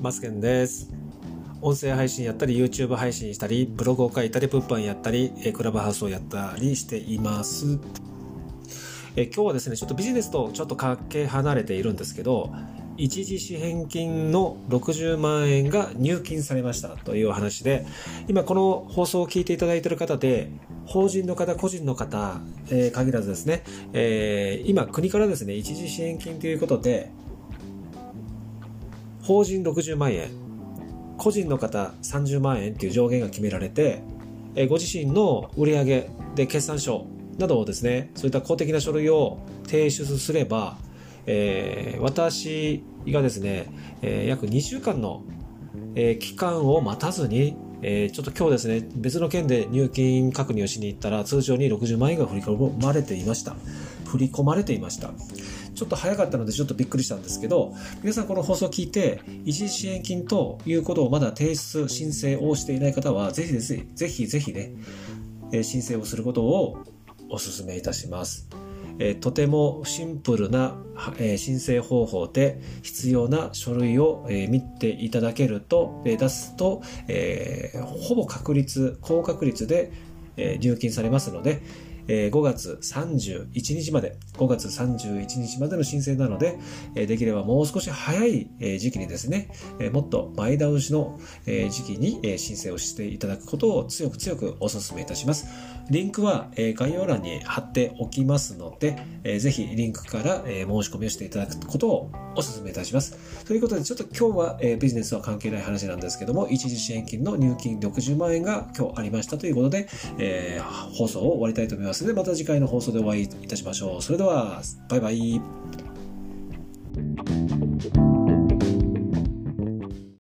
マスケンです。音声配信やったり YouTube 配信したりブログを書いたり物販やったりクラブハウスをやったりしています。え今日はですねちょっとビジネスとちょっとかけ離れているんですけど一時支返金の60万円が入金されましたというお話で今この放送を聞いていただいている方で法人の方個人の方、えー、限らずですね、えー、今国からですね一時支援金ということで法人60万円個人の方30万円っていう上限が決められて、ご自身の売上で決算書などをですねそういった公的な書類を提出すれば、えー、私がですね、えー、約2週間の、えー、期間を待たずにえー、ちょっと今日ですね、別の件で入金確認をしに行ったら、通常に60万円が振り込まれていました。振り込まれていました。ちょっと早かったのでちょっとびっくりしたんですけど、皆さんこの放送を聞いて、一時支援金ということをまだ提出、申請をしていない方は、ぜひですね、ぜひぜひね、え申請をすることをお勧めいたします。えとてもシンプルな、え申請方法で必要な書類を、え見ていただけると、え出すと、えほぼ確率、高確率で、え入金されますので、え5月31日まで、5月31日までの申請なので、えできればもう少し早い、え時期にですね、えもっと前倒しの、え時期に、え申請をしていただくことを強く強くお勧めいたします。リンクは、え概要欄に貼っておきますので、えぜひリンクから、え申し込みをしていただくことをお勧めいたします。ということで、ちょっと今日は、えビジネスは関係ない話なんですけども、一時支援金の入金60万円が今日ありましたということで、えー、放送を終わりたいと思います。それではまた次回の放送でお会いいたしましょう。それでは、バイバイ。